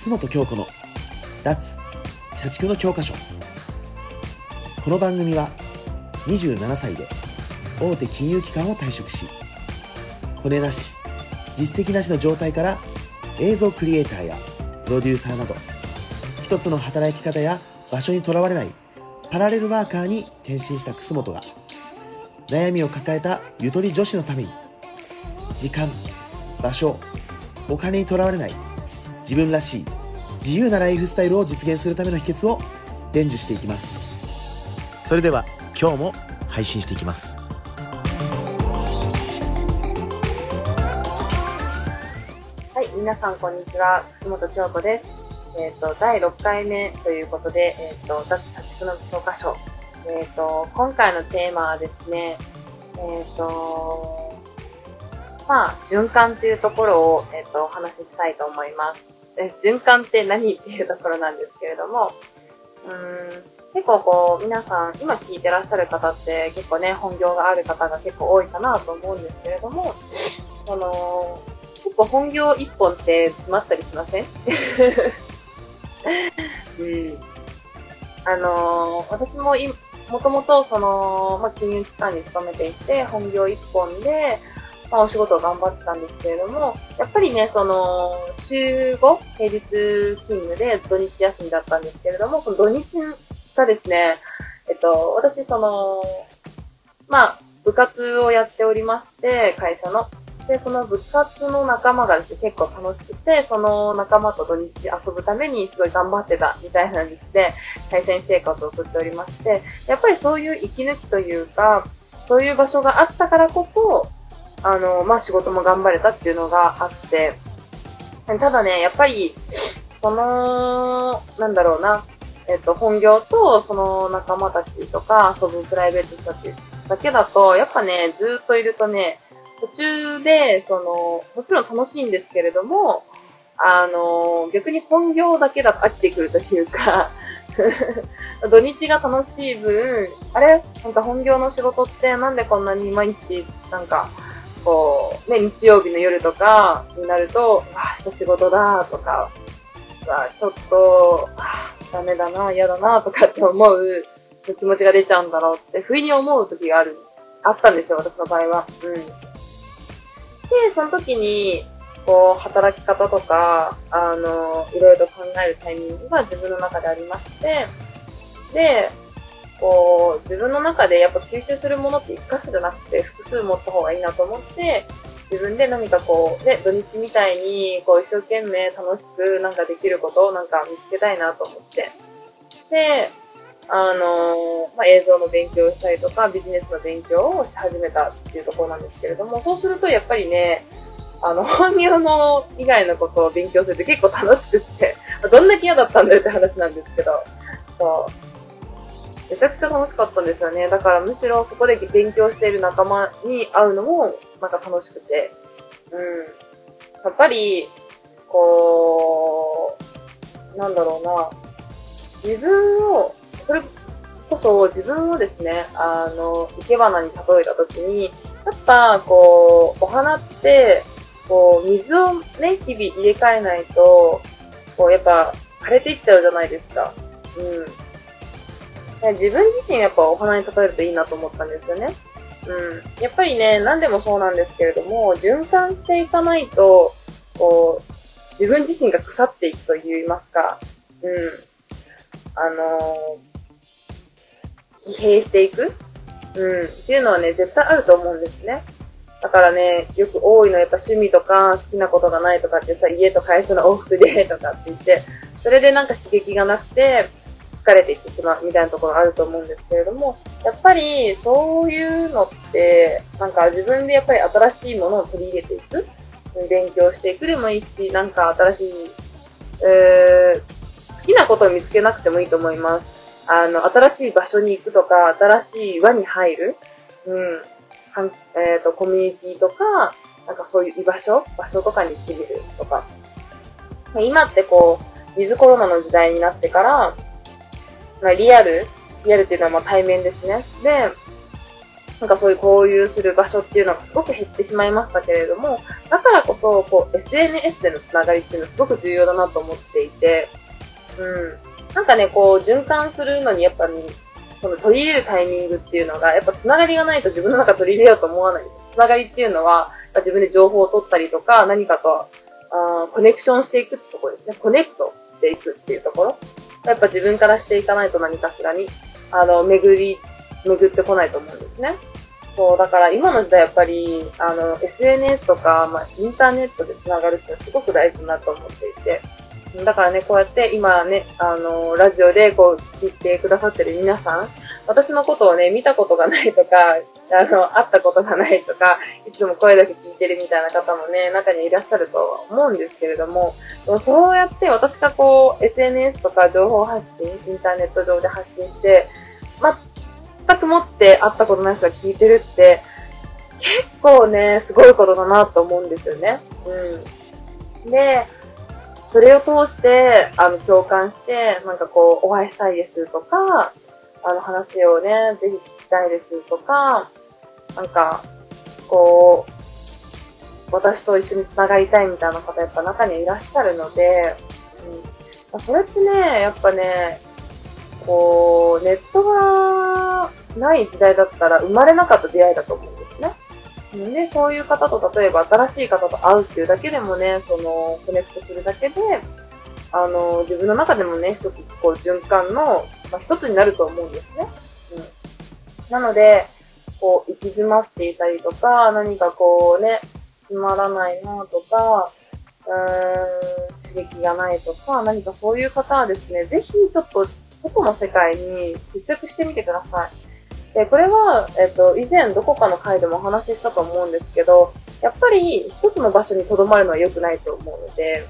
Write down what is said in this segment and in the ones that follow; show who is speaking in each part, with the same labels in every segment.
Speaker 1: 楠本京子の脱社畜の教科書。この番組は27歳で大手金融機関を退職しコネなし実績なしの状態から映像クリエイターやプロデューサーなど一つの働き方や場所にとらわれないパラレルワーカーに転身した楠本が悩みを抱えたゆとり女子のために時間場所お金にとらわれない自分らしい自由なライフスタイルを実現するための秘訣を伝授していきますそれでは今日も配信していきます
Speaker 2: はい、皆さんこんにちは、楠本京子です。えっ、と、第6回目ということで、えっ、と、脱社畜の教科書。えっ、と、今回のテーマはですね、えっ、と、まあ、循環というところを、えっ、と、お話ししたいと思います。え、循環って何っていうところなんですけれども、うん、結構こう、皆さん、今聞いてらっしゃる方って結構ね、本業がある方が結構多いかなと思うんですけれども、その、結構本業一本って詰まったりしません？うん。あの私も、もともとその、まあ、金融機関に勤めていて、本業一本で、まあ、お仕事を頑張ってたんですけれども、やっぱりね、その、週5、平日勤務で土日休みだったんですけれども、その土日がですね、えっと、私、その、まあ、部活をやっておりまして、会社の。で、その部活の仲間がですね、結構楽しくて、その仲間と土日遊ぶためにすごい頑張ってたみたいなんですで、会社員生活を送っておりまして、やっぱりそういう息抜きというか、そういう場所があったからこそ、あの、まあ、仕事も頑張れたっていうのがあって、ただね、やっぱり、その、なんだろうな、えっと、本業とその仲間たちとか遊ぶプライベートたちだけだと、やっぱね、ずっといるとね、途中で、その、もちろん楽しいんですけれども、あの、逆に本業だけだと飽きてくるというか、土日が楽しい分、あれ？なんか本業の仕事ってなんでこんなに毎日、なんか、こう、ね、日曜日の夜とかになると、あ、明日仕事だとか、あちょっと、あダメだな、嫌だな、とかって思う気持ちが出ちゃうんだろうって、不意に思う時がある、あったんですよ、私の場合は。うん。で、その時に、こう、働き方とか、あの、いろいろ考えるタイミングが自分の中でありまして、で、こう、自分の中でやっぱ吸収するものって一箇所じゃなくて複数持った方がいいなと思って、自分で何かこう、ね、土日みたいに、こう、一生懸命楽しくなんかできることをなんか見つけたいなと思って。で、あのまあ、映像の勉強をしたりとか、ビジネスの勉強をし始めたっていうところなんですけれども、そうするとやっぱりね、あの、本業の以外のことを勉強するって結構楽しくって、どんだけ嫌だったんだよって話なんですけど、そう。めちゃくちゃ楽しかったんですよね。だからむしろそこで勉強している仲間に会うのも、なんか楽しくて、うん。やっぱり、こう、なんだろうな、自分を、それこそ自分をですね、あの、生け花に例えたときに、やっぱ、こう、お花って、こう、水をね、日々入れ替えないと、こう、やっぱ、枯れていっちゃうじゃないですか。うん。自分自身やっぱお花に例えるといいなと思ったんですよね。うん。やっぱりね、何でもそうなんですけれども、循環していかないと、こう、自分自身が腐っていくと言いますか、うん。あのー、疲弊していくうん。っていうのはね、絶対あると思うんですね。だからね、よく多いのやっぱ趣味とか好きなことがないとかってさ、家と会社の往復でとかって言って、それでなんか刺激がなくて、疲れていってしまうみたいなところあると思うんですけれども、やっぱりそういうのって、なんか自分でやっぱり新しいものを取り入れていく、勉強していくでもいいし、なんか新しい、えー、好きなことを見つけなくてもいいと思います。あの、新しい場所に行くとか、新しい輪に入る、うん、はんえっ、と、コミュニティとか、なんかそういう居場所場所とかに行ってみるとか。今ってこう、ウィズコロナの時代になってから、まあ、リアルリアルっていうのはまあ対面ですね。で、なんかそういう交流する場所っていうのがすごく減ってしまいましたけれども、だからこそ、こう、SNS でのつながりっていうのはすごく重要だなと思っていて、うん。なんかね、こう、循環するのにやっぱり、その取り入れるタイミングっていうのが、やっぱつながりがないと自分の中取り入れようと思わないです。つながりっていうのは、自分で情報を取ったりとか、何かと、あコネクションしていくってところですね。コネクトしていくっていうところ。やっぱ自分からしていかないと何かしらに、あの、巡り、巡ってこないと思うんですね。そう、だから今の時代やっぱり、あの、SNS とか、まあ、インターネットで繋がるってすごく大事だなと思っていて、だからね、こうやって今ね、あの、ラジオでこう、聞いてくださってる皆さん、私のことをね、見たことがないとか、あの、会ったことがないとか、いつも声だけ聞いてるみたいな方もね、中にいらっしゃるとは思うんですけれども、もそうやって私がこう、SNS とか情報発信、インターネット上で発信して、全くもって会ったことない人が聞いてるって、結構ね、すごいことだなと思うんですよね。うん。で、それを通して、あの、共感して、なんかこう、お会いしたいですとか、あの、話をね、ぜひ聞きたいですとか、なんか、こう、私と一緒に繋がりたいみたいな方やっぱ中にいらっしゃるので、うん、それってね、やっぱね、こう、ネットがない時代だったら生まれなかった出会いだと思うんですね。で、そういう方と、例えば新しい方と会うっていうだけでもね、その、コネクトするだけで、あの、自分の中でもね、一つ、こう、循環の、まあ、一つになると思うんですね。うん。なので、こう、行き詰まっていたりとか、何かこうね、つまらないなとか、うーん、刺激がないとか、何かそういう方はですね、ぜひちょっと外の世界に接着してみてください。で、これは、えっと、以前どこかの回でもお話ししたと思うんですけど、やっぱり一つの場所に留まるのは良くないと思うので、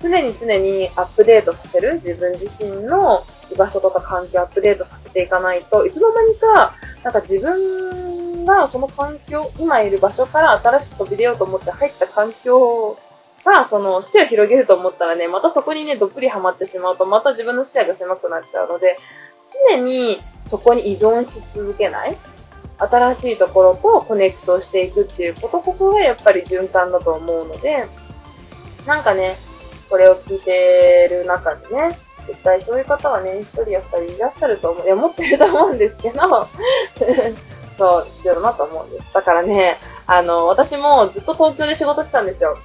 Speaker 2: 常に常にアップデートさせる自分自身の居場所とか環境アップデートさせていかないといつの間にか、なんか自分がその環境、今いる場所から新しく飛び出ようと思って入った環境が、その視野を広げると思ったらね、またそこにね、どっぷりハマってしまうと、また自分の視野が狭くなっちゃうので、常にそこに依存し続けない。新しいところとコネクトしていくっていうことこそがやっぱり循環だと思うので、なんかね、これを聞いてる中でね、絶対そういう方はね、一人や二人いらっしゃると思う。いや、持ってると思うんですけど、そう、必要だなと思うんです。だからね、あの、私もずっと東京で仕事してたんですよ。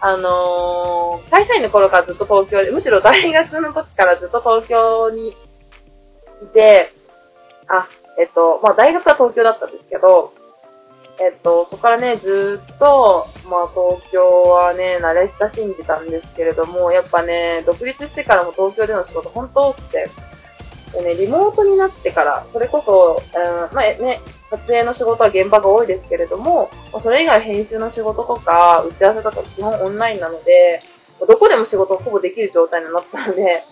Speaker 2: あのー、会社員の頃からずっと東京で、むしろ大学の時からずっと東京にいて、あ、えっと、まあ大学は東京だったんですけど、えっと、そこからね、ずっと、まあ東京はね、慣れ親しんでたんですけれども、やっぱね、独立してからも東京での仕事本当多くて、でね、リモートになってから、それこそ、うん、まあね、撮影の仕事は現場が多いですけれども、それ以外編集の仕事とか、打ち合わせとか基本オンラインなので、どこでも仕事をほぼできる状態になったので、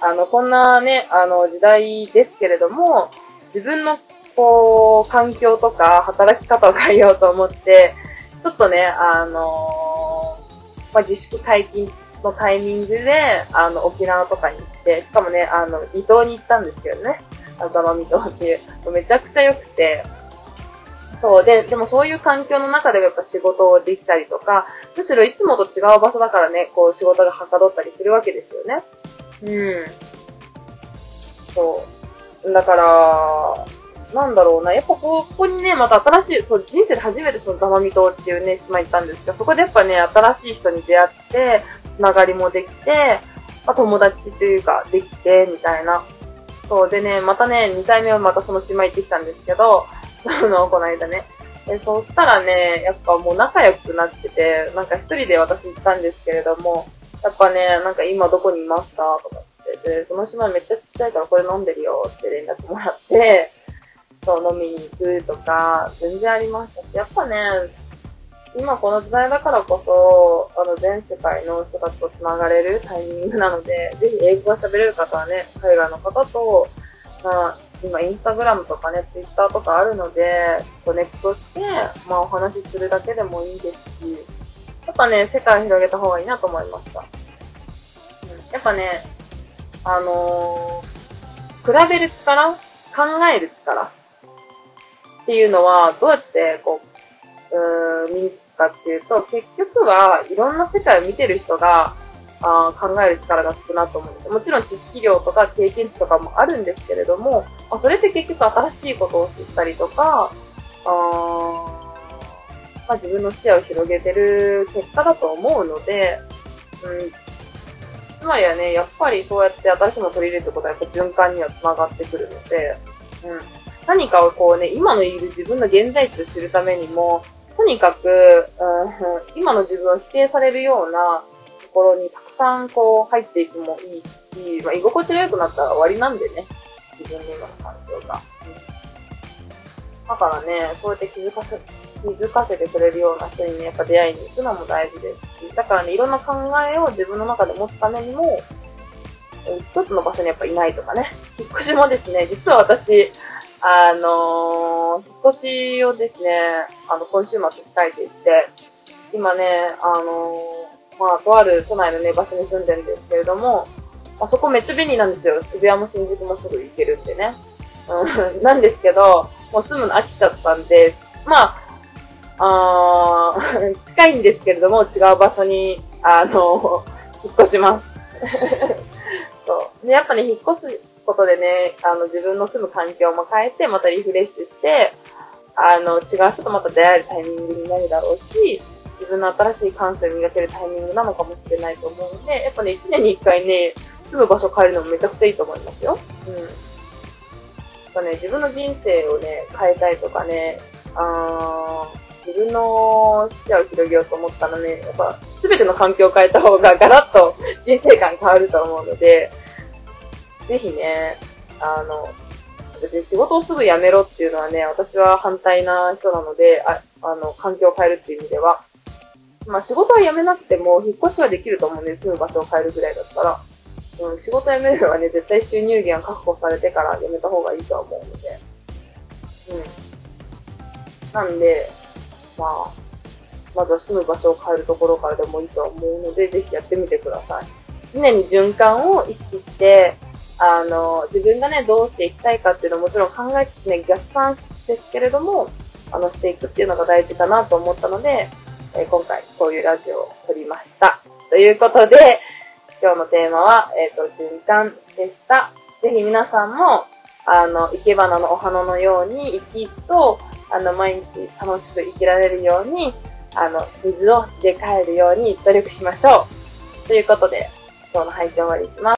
Speaker 2: あの、こんなね、あの、時代ですけれども、自分の、こう、環境とか、働き方を変えようと思って、ちょっとね、あのー、まあ、自粛解禁のタイミングで、あの、沖縄とかに行って、しかもね、あの、離島に行ったんですけどね。あの、奄美島っていう、めちゃくちゃ良くて、そうで、でもそういう環境の中でやっぱ仕事をできたりとか、むしろいつもと違う場所だからね、こう仕事がはかどったりするわけですよね。うん。そう。だから、なんだろうな、やっぱそこにね、また新しい、そう、人生で初めてその座間島っていうね、島行ったんですけど、そこでやっぱね、新しい人に出会って、つながりもできて、まあ、友達というか、できて、みたいな。そう、でね、またね、2回目はまたその島行ってきたんですけど、あの、この間ね。で、そしたらね、やっぱもう仲良くなってて、なんか一人で私行ったんですけれども、やっぱね、なんか今どこにいますかとかってでその島めっちゃちっちゃいからこれ飲んでるよって連絡もらって、そう飲みに行くとか、全然ありましたし、やっぱね、今この時代だからこそ、あの全世界の人たちと繋がれるタイミングなので、ぜひ英語が喋れる方はね、海外の方と、まあ、今インスタグラムとかね、ツイッターとかあるので、コネクトして、まあお話しするだけでもいいですし、やっぱね、世界を広げた方がいいなと思いました。うん、やっぱね、あのー、比べる力考える力っていうのは、どうやって、こう、うーん、身につくかっていうと、結局はいろんな世界を見てる人が、あ考える力がつくなと思うんです。もちろん知識量とか経験値とかもあるんですけれども、まあ、それって結局新しいことを知ったりとか、あまあ、自分の視野を広げてる結果だと思うので、うん、つまりはね、やっぱりそうやって新しいものを取り入れるってことはやっぱ循環には繋がってくるので、うん、何かをこうね、今のいる自分の現在地を知るためにも、とにかく、うん、今の自分を否定されるようなところにたくさんこう入っていくもいいし、まあ、居心地が良くなったら終わりなんでね、自分の今の環境が。だからね、そうやって気づかせ、気づかせてくれるような人にね、やっぱ出会いに行くのも大事ですし、だからね、いろんな考えを自分の中で持つためにも、一つの場所にやっぱいないとかね。引っ越しもですね、実は私、あのー引っ越しをですね、あの、今週末控えていて、今ね、あのーまあ、とある都内のね、場所に住んでるんですけれども、あそこめっちゃ便利なんですよ。渋谷も新宿もすぐ行けるんでね。うん、なんですけど、もう住むの飽きちゃったんで、まあ、あー 近いんですけれども、違う場所に、あの、引っ越します。そう。で、やっぱね、引っ越すことでね、あの、自分の住む環境も変えて、またリフレッシュして、あの、違う人とまた出会えるタイミングになるだろうし、自分の新しい感性を磨けるタイミングなのかもしれないと思うので、やっぱね、1年に1回ね、住む場所変えるのもめちゃくちゃいいと思いますよ。うん。やっぱね、自分の人生をね、変えたいとかね、あー自分の視野を広げようと思ったらね、やっぱ、すべての環境を変えた方がガラッと人生観変わると思うので、ぜひね、あの、別に仕事をすぐ辞めろっていうのはね、私は反対な人なので、ああの、環境を変えるっていう意味では。まあ仕事は辞めなくても、引っ越しはできると思うんで。住む場所を変えるぐらいだったら。うん、仕事辞めるのはね、絶対収入源は確保されてから辞めた方がいいとは思うので。うん。なんで、まあ、まずは住む場所を変えるところからでもいいとは思うので、ぜひやってみてください。常に循環を意識して、あの、自分がね、どうしていきたいかっていうのはもちろん考えつつね、逆算ですけれども、あの、していくっていうのが大事かなと思ったので、えー今回こういうラジオを撮りました。ということで、今日のテーマは、えっ、と、循環でした。ぜひ皆さんも、あの、生け花のお花のように生き生きと、あの、毎日楽しく生きられるように、あの、水を入れ替えるように努力しましょう。ということで、今日の配信終わりにします。